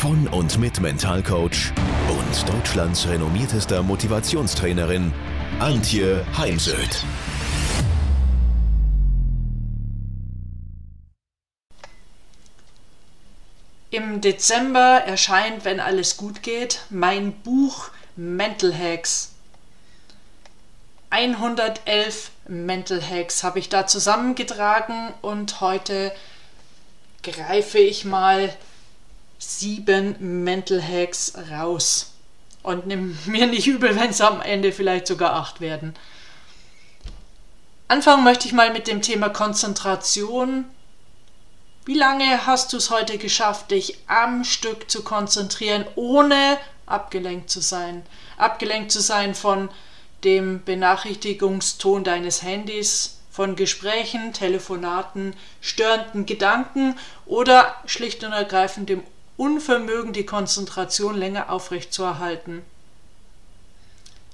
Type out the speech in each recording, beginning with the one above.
von und mit Mentalcoach und Deutschlands renommiertester Motivationstrainerin Antje Heimsöth. Im Dezember erscheint, wenn alles gut geht, mein Buch Mental Hacks. 111 Mental Hacks habe ich da zusammengetragen und heute greife ich mal sieben Mental Hacks raus. Und nimm mir nicht übel, wenn es am Ende vielleicht sogar acht werden. Anfangen möchte ich mal mit dem Thema Konzentration. Wie lange hast du es heute geschafft, dich am Stück zu konzentrieren, ohne abgelenkt zu sein? Abgelenkt zu sein von dem Benachrichtigungston deines Handys, von Gesprächen, Telefonaten, störenden Gedanken oder schlicht und ergreifend dem Unvermögen, die Konzentration länger aufrechtzuerhalten.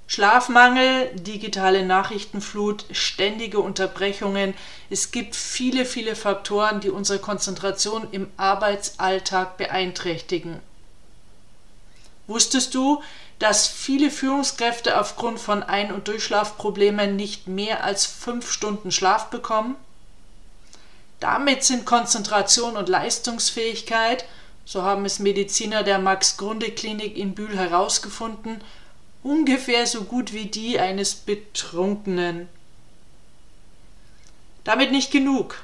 Schlafmangel, digitale Nachrichtenflut, ständige Unterbrechungen. Es gibt viele, viele Faktoren, die unsere Konzentration im Arbeitsalltag beeinträchtigen. Wusstest du, dass viele Führungskräfte aufgrund von Ein- und Durchschlafproblemen nicht mehr als fünf Stunden Schlaf bekommen. Damit sind Konzentration und Leistungsfähigkeit, so haben es Mediziner der Max-Grunde-Klinik in Bühl herausgefunden, ungefähr so gut wie die eines Betrunkenen. Damit nicht genug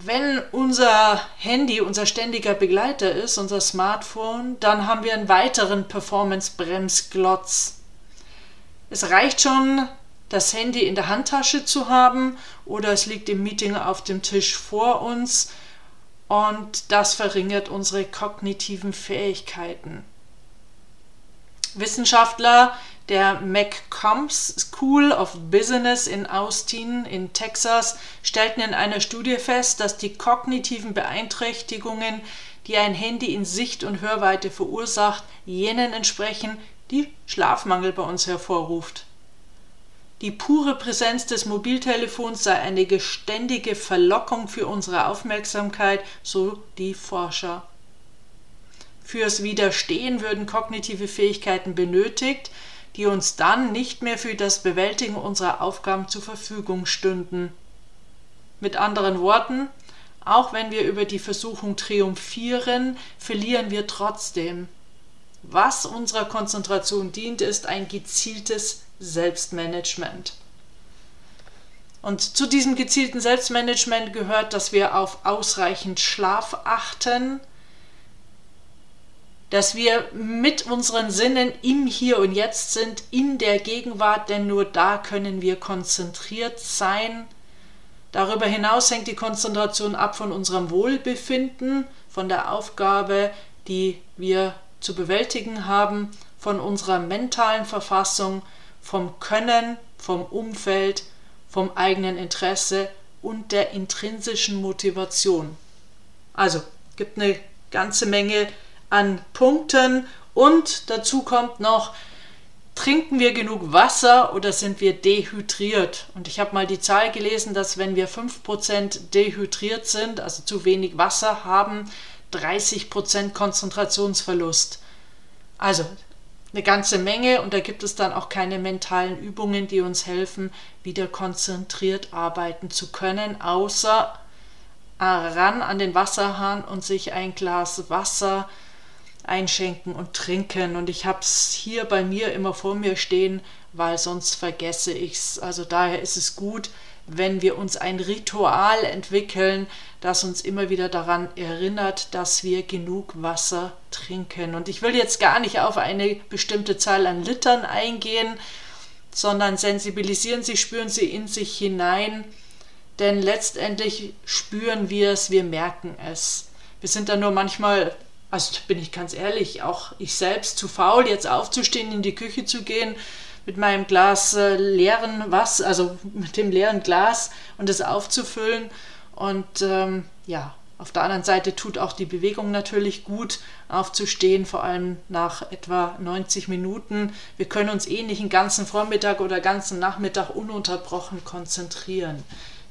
wenn unser Handy unser ständiger Begleiter ist, unser Smartphone, dann haben wir einen weiteren Performance-Bremsglotz. Es reicht schon, das Handy in der Handtasche zu haben oder es liegt im Meeting auf dem Tisch vor uns und das verringert unsere kognitiven Fähigkeiten. Wissenschaftler der McCombs School of Business in Austin in Texas stellten in einer Studie fest, dass die kognitiven Beeinträchtigungen, die ein Handy in Sicht- und Hörweite verursacht, jenen entsprechen, die Schlafmangel bei uns hervorruft. Die pure Präsenz des Mobiltelefons sei eine geständige Verlockung für unsere Aufmerksamkeit, so die Forscher. Fürs Widerstehen würden kognitive Fähigkeiten benötigt, die uns dann nicht mehr für das Bewältigen unserer Aufgaben zur Verfügung stünden. Mit anderen Worten, auch wenn wir über die Versuchung triumphieren, verlieren wir trotzdem. Was unserer Konzentration dient, ist ein gezieltes Selbstmanagement. Und zu diesem gezielten Selbstmanagement gehört, dass wir auf ausreichend Schlaf achten, dass wir mit unseren Sinnen im Hier und Jetzt sind, in der Gegenwart, denn nur da können wir konzentriert sein. Darüber hinaus hängt die Konzentration ab von unserem Wohlbefinden, von der Aufgabe, die wir zu bewältigen haben, von unserer mentalen Verfassung, vom Können, vom Umfeld, vom eigenen Interesse und der intrinsischen Motivation. Also gibt eine ganze Menge an Punkten und dazu kommt noch, trinken wir genug Wasser oder sind wir dehydriert? Und ich habe mal die Zahl gelesen, dass wenn wir 5% dehydriert sind, also zu wenig Wasser haben, 30% Konzentrationsverlust. Also eine ganze Menge und da gibt es dann auch keine mentalen Übungen, die uns helfen, wieder konzentriert arbeiten zu können, außer ran an den Wasserhahn und sich ein Glas Wasser einschenken und trinken. Und ich habe es hier bei mir immer vor mir stehen, weil sonst vergesse ich es. Also daher ist es gut, wenn wir uns ein Ritual entwickeln, das uns immer wieder daran erinnert, dass wir genug Wasser trinken. Und ich will jetzt gar nicht auf eine bestimmte Zahl an Litern eingehen, sondern sensibilisieren Sie, spüren Sie in sich hinein, denn letztendlich spüren wir es, wir merken es. Wir sind dann nur manchmal also bin ich ganz ehrlich, auch ich selbst zu faul, jetzt aufzustehen, in die Küche zu gehen, mit meinem Glas äh, leeren was, also mit dem leeren Glas und es aufzufüllen. Und ähm, ja, auf der anderen Seite tut auch die Bewegung natürlich gut, aufzustehen, vor allem nach etwa 90 Minuten. Wir können uns eh nicht den ganzen Vormittag oder ganzen Nachmittag ununterbrochen konzentrieren.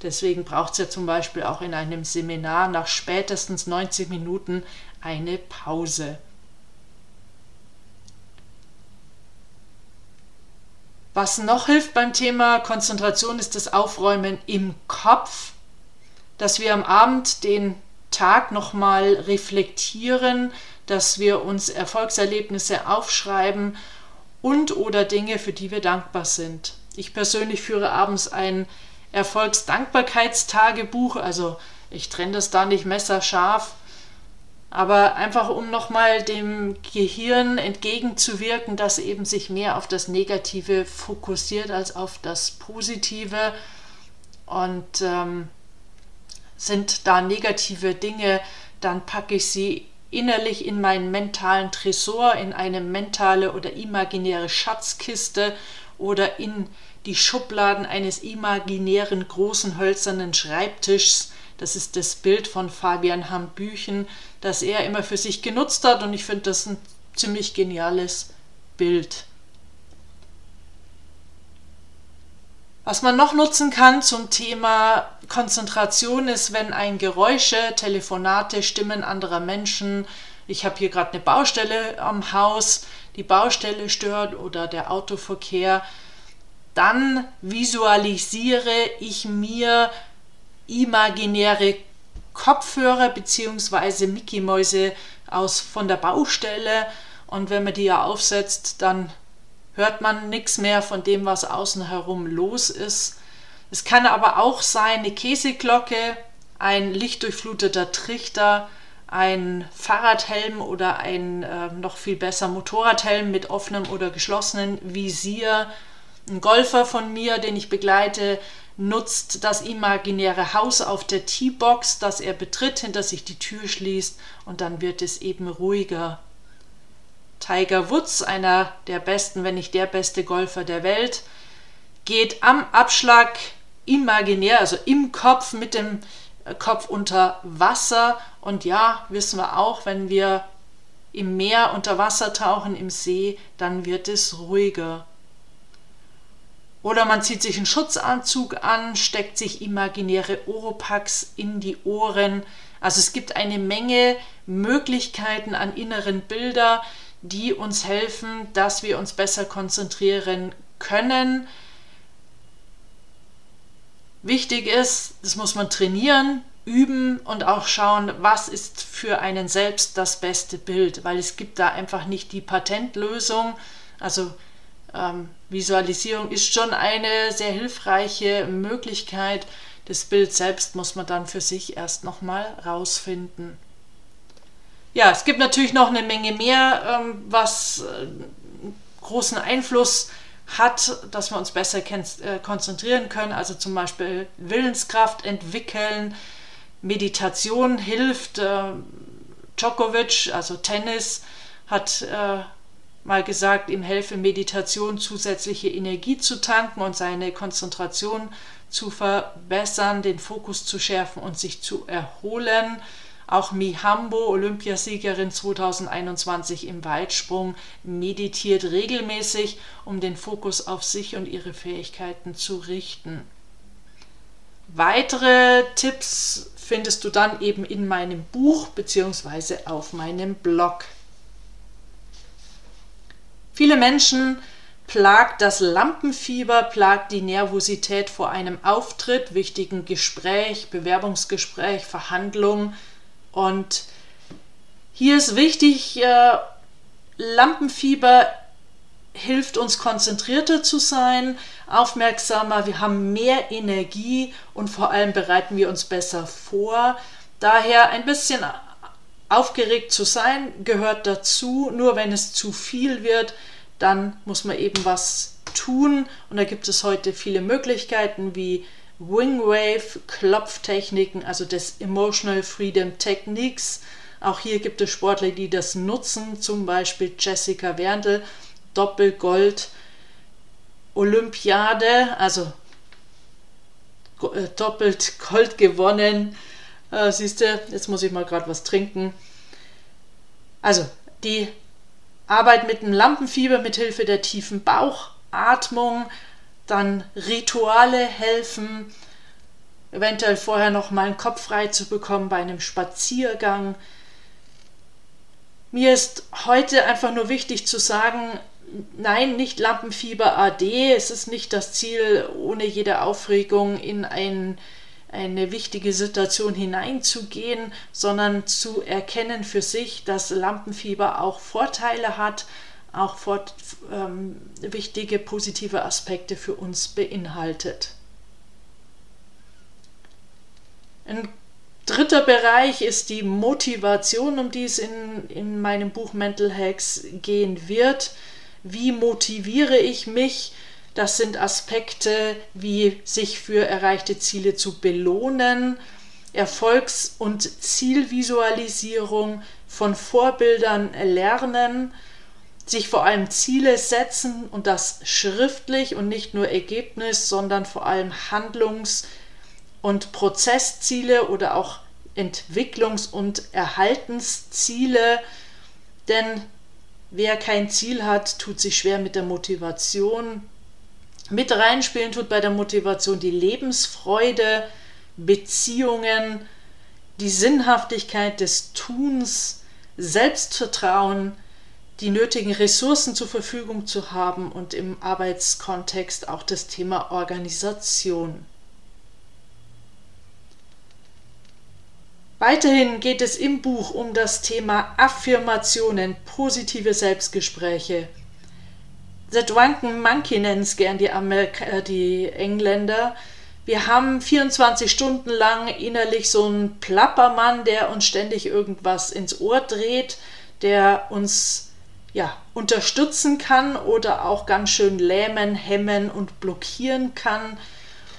Deswegen braucht es ja zum Beispiel auch in einem Seminar nach spätestens 90 Minuten eine Pause. Was noch hilft beim Thema Konzentration ist das Aufräumen im Kopf, dass wir am Abend den Tag nochmal reflektieren, dass wir uns Erfolgserlebnisse aufschreiben und oder Dinge, für die wir dankbar sind. Ich persönlich führe abends ein Erfolgsdankbarkeitstagebuch, also ich trenne das da nicht messerscharf, aber einfach um nochmal dem Gehirn entgegenzuwirken, dass eben sich mehr auf das Negative fokussiert als auf das Positive. Und ähm, sind da negative Dinge, dann packe ich sie innerlich in meinen mentalen Tresor, in eine mentale oder imaginäre Schatzkiste oder in die Schubladen eines imaginären großen hölzernen Schreibtischs. Das ist das Bild von Fabian Hambüchen, das er immer für sich genutzt hat. Und ich finde das ein ziemlich geniales Bild. Was man noch nutzen kann zum Thema Konzentration ist, wenn ein Geräusche, Telefonate, Stimmen anderer Menschen, ich habe hier gerade eine Baustelle am Haus, die Baustelle stört oder der Autoverkehr, dann visualisiere ich mir imaginäre Kopfhörer bzw. Mickey-Mäuse aus von der Baustelle und wenn man die ja aufsetzt, dann hört man nichts mehr von dem, was außen herum los ist. Es kann aber auch sein eine Käseglocke, ein lichtdurchfluteter Trichter, ein Fahrradhelm oder ein äh, noch viel besser Motorradhelm mit offenem oder geschlossenem Visier, ein Golfer von mir, den ich begleite, nutzt das imaginäre Haus auf der T-Box, das er betritt, hinter sich die Tür schließt und dann wird es eben ruhiger. Tiger Woods, einer der besten, wenn nicht der beste Golfer der Welt, geht am Abschlag imaginär, also im Kopf mit dem Kopf unter Wasser. Und ja, wissen wir auch, wenn wir im Meer unter Wasser tauchen, im See, dann wird es ruhiger. Oder man zieht sich einen Schutzanzug an, steckt sich imaginäre Oropax in die Ohren. Also es gibt eine Menge Möglichkeiten an inneren Bilder, die uns helfen, dass wir uns besser konzentrieren können. Wichtig ist, das muss man trainieren, üben und auch schauen, was ist für einen selbst das beste Bild, weil es gibt da einfach nicht die Patentlösung. Also ähm, Visualisierung ist schon eine sehr hilfreiche Möglichkeit. Das Bild selbst muss man dann für sich erst nochmal rausfinden. Ja, es gibt natürlich noch eine Menge mehr, ähm, was äh, großen Einfluss hat, dass wir uns besser äh, konzentrieren können. Also zum Beispiel Willenskraft entwickeln, Meditation hilft. Äh, Djokovic, also Tennis, hat äh, mal gesagt, ihm helfe Meditation zusätzliche Energie zu tanken und seine Konzentration zu verbessern, den Fokus zu schärfen und sich zu erholen. Auch Mihambo, Olympiasiegerin 2021 im Weitsprung, meditiert regelmäßig, um den Fokus auf sich und ihre Fähigkeiten zu richten. Weitere Tipps findest du dann eben in meinem Buch bzw. auf meinem Blog. Viele Menschen plagt das Lampenfieber, plagt die Nervosität vor einem Auftritt, wichtigen Gespräch, Bewerbungsgespräch, Verhandlung. Und hier ist wichtig, äh, Lampenfieber hilft uns konzentrierter zu sein, aufmerksamer, wir haben mehr Energie und vor allem bereiten wir uns besser vor. Daher ein bisschen Aufgeregt zu sein gehört dazu, nur wenn es zu viel wird, dann muss man eben was tun. Und da gibt es heute viele Möglichkeiten wie Wingwave, Klopftechniken, also das Emotional Freedom Techniques, Auch hier gibt es Sportler, die das nutzen, zum Beispiel Jessica Werndl, Doppelgold, Olympiade, also äh, doppelt Gold gewonnen. Äh, Siehst du, jetzt muss ich mal gerade was trinken. Also, die Arbeit mit dem Lampenfieber mit Hilfe der tiefen Bauchatmung, dann Rituale helfen, eventuell vorher noch mal einen Kopf frei zu bekommen bei einem Spaziergang. Mir ist heute einfach nur wichtig zu sagen, nein, nicht Lampenfieber AD. Es ist nicht das Ziel, ohne jede Aufregung in ein, eine wichtige Situation hineinzugehen, sondern zu erkennen für sich, dass Lampenfieber auch Vorteile hat, auch fort, ähm, wichtige positive Aspekte für uns beinhaltet. Ein dritter Bereich ist die Motivation, um die es in, in meinem Buch Mental Hacks gehen wird. Wie motiviere ich mich? Das sind Aspekte wie sich für erreichte Ziele zu belohnen, Erfolgs- und Zielvisualisierung, von Vorbildern lernen, sich vor allem Ziele setzen und das schriftlich und nicht nur Ergebnis, sondern vor allem Handlungs- und Prozessziele oder auch Entwicklungs- und Erhaltensziele, denn wer kein Ziel hat, tut sich schwer mit der Motivation. Mit reinspielen tut bei der Motivation die Lebensfreude, Beziehungen, die Sinnhaftigkeit des Tuns, Selbstvertrauen, die nötigen Ressourcen zur Verfügung zu haben und im Arbeitskontext auch das Thema Organisation. Weiterhin geht es im Buch um das Thema Affirmationen, positive Selbstgespräche. The Drunken Monkey nennen es gern die, Amerika äh, die Engländer. Wir haben 24 Stunden lang innerlich so einen Plappermann, der uns ständig irgendwas ins Ohr dreht, der uns ja, unterstützen kann oder auch ganz schön lähmen, hemmen und blockieren kann.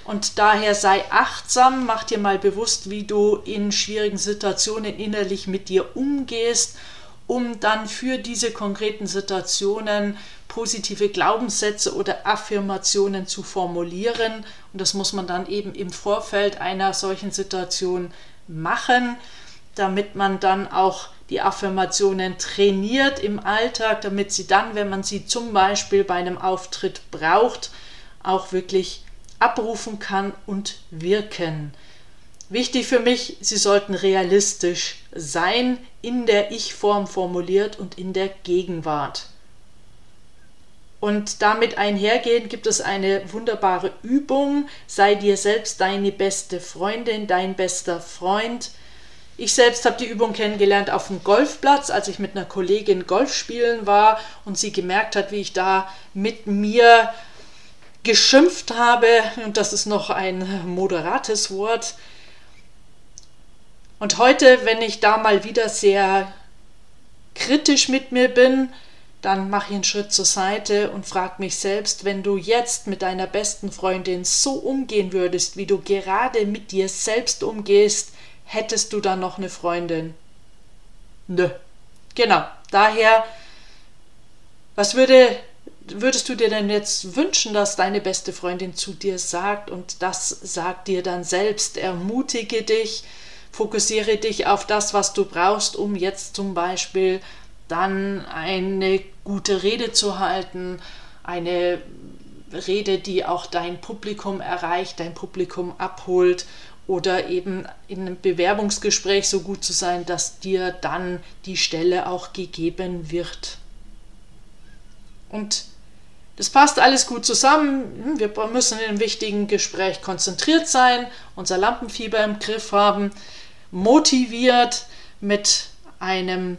Und daher sei achtsam, mach dir mal bewusst, wie du in schwierigen Situationen innerlich mit dir umgehst, um dann für diese konkreten Situationen positive Glaubenssätze oder Affirmationen zu formulieren. Und das muss man dann eben im Vorfeld einer solchen Situation machen, damit man dann auch die Affirmationen trainiert im Alltag, damit sie dann, wenn man sie zum Beispiel bei einem Auftritt braucht, auch wirklich abrufen kann und wirken. Wichtig für mich, sie sollten realistisch sein, in der Ich-Form formuliert und in der Gegenwart. Und damit einhergehend gibt es eine wunderbare Übung, sei dir selbst deine beste Freundin, dein bester Freund. Ich selbst habe die Übung kennengelernt auf dem Golfplatz, als ich mit einer Kollegin Golf spielen war und sie gemerkt hat, wie ich da mit mir geschimpft habe, und das ist noch ein moderates Wort. Und heute, wenn ich da mal wieder sehr kritisch mit mir bin, dann mache ich einen Schritt zur Seite und frage mich selbst, wenn du jetzt mit deiner besten Freundin so umgehen würdest, wie du gerade mit dir selbst umgehst, hättest du dann noch eine Freundin? Nö. Genau. Daher, was würde würdest du dir denn jetzt wünschen, dass deine beste Freundin zu dir sagt und das sagt dir dann selbst? Ermutige dich, fokussiere dich auf das, was du brauchst, um jetzt zum Beispiel dann eine gute Rede zu halten, eine Rede, die auch dein Publikum erreicht, dein Publikum abholt oder eben in einem Bewerbungsgespräch so gut zu sein, dass dir dann die Stelle auch gegeben wird. Und das passt alles gut zusammen. Wir müssen in einem wichtigen Gespräch konzentriert sein, unser Lampenfieber im Griff haben, motiviert mit einem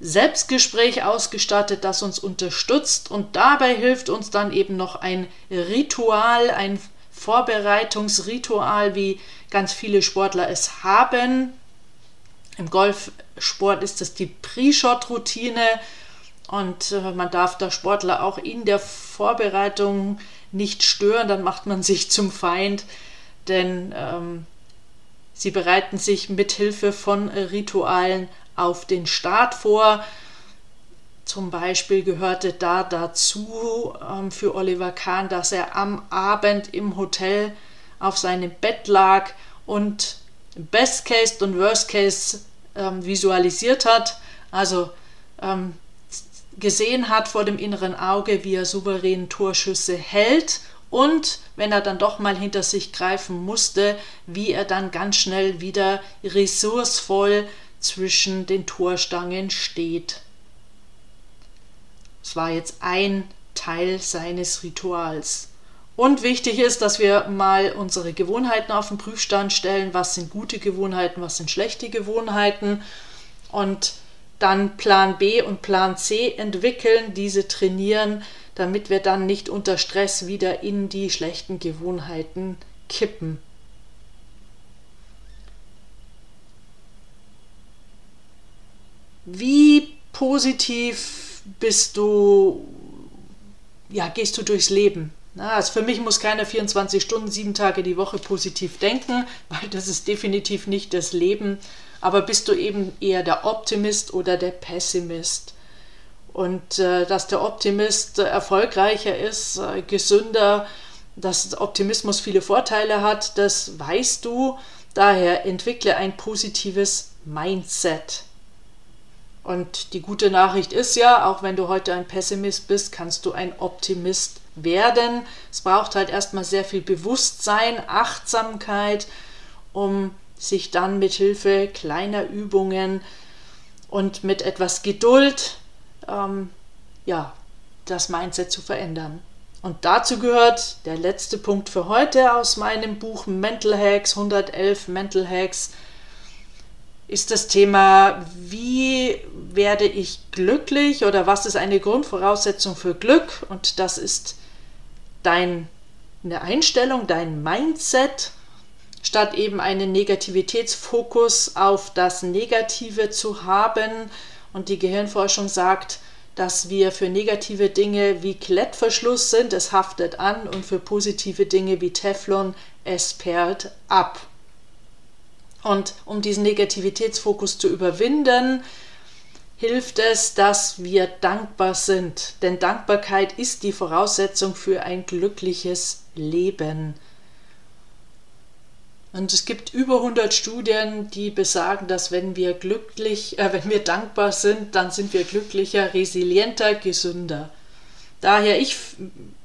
Selbstgespräch ausgestattet, das uns unterstützt und dabei hilft uns dann eben noch ein Ritual, ein Vorbereitungsritual, wie ganz viele Sportler es haben. Im Golfsport ist es die Pre-Shot-Routine und äh, man darf der Sportler auch in der Vorbereitung nicht stören, dann macht man sich zum Feind, denn ähm, sie bereiten sich mit Hilfe von Ritualen auf den Start vor. Zum Beispiel gehörte da dazu ähm, für Oliver Kahn, dass er am Abend im Hotel auf seinem Bett lag und Best Case und Worst Case ähm, visualisiert hat, also ähm, gesehen hat vor dem inneren Auge, wie er souverän Torschüsse hält und wenn er dann doch mal hinter sich greifen musste, wie er dann ganz schnell wieder ressourcevoll zwischen den Torstangen steht. Es war jetzt ein Teil seines Rituals. Und wichtig ist, dass wir mal unsere Gewohnheiten auf den Prüfstand stellen. Was sind gute Gewohnheiten, was sind schlechte Gewohnheiten? Und dann Plan B und Plan C entwickeln, diese trainieren, damit wir dann nicht unter Stress wieder in die schlechten Gewohnheiten kippen. Wie positiv bist du, ja, gehst du durchs Leben? Na, also für mich muss keiner 24 Stunden, sieben Tage die Woche positiv denken, weil das ist definitiv nicht das Leben. Aber bist du eben eher der Optimist oder der Pessimist? Und äh, dass der Optimist äh, erfolgreicher ist, äh, gesünder, dass Optimismus viele Vorteile hat, das weißt du. Daher entwickle ein positives Mindset. Und die gute Nachricht ist ja, auch wenn du heute ein Pessimist bist, kannst du ein Optimist werden. Es braucht halt erstmal sehr viel Bewusstsein, Achtsamkeit, um sich dann mit Hilfe kleiner Übungen und mit etwas Geduld ähm, ja, das Mindset zu verändern. Und dazu gehört der letzte Punkt für heute aus meinem Buch Mental Hacks, 111 Mental Hacks ist das Thema, wie werde ich glücklich oder was ist eine Grundvoraussetzung für Glück? Und das ist deine Einstellung, dein Mindset, statt eben einen Negativitätsfokus auf das Negative zu haben. Und die Gehirnforschung sagt, dass wir für negative Dinge wie Klettverschluss sind, es haftet an, und für positive Dinge wie Teflon, es perlt ab. Und um diesen Negativitätsfokus zu überwinden, hilft es, dass wir dankbar sind. Denn Dankbarkeit ist die Voraussetzung für ein glückliches Leben. Und es gibt über 100 Studien, die besagen, dass wenn wir glücklich, äh, wenn wir dankbar sind, dann sind wir glücklicher, resilienter, gesünder. Daher ich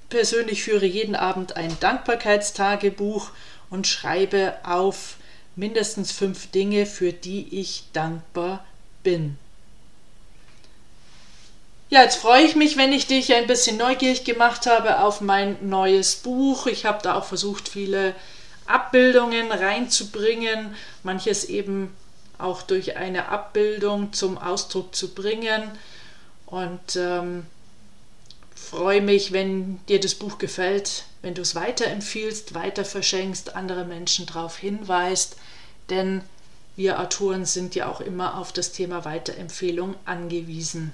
persönlich führe jeden Abend ein Dankbarkeitstagebuch und schreibe auf mindestens fünf Dinge, für die ich dankbar bin. Ja, jetzt freue ich mich, wenn ich dich ein bisschen neugierig gemacht habe auf mein neues Buch. Ich habe da auch versucht, viele Abbildungen reinzubringen, manches eben auch durch eine Abbildung zum Ausdruck zu bringen. Und ähm, freue mich, wenn dir das Buch gefällt, wenn du es weiterempfiehlst, weiter verschenkst, andere Menschen darauf hinweist, denn wir Autoren sind ja auch immer auf das Thema Weiterempfehlung angewiesen.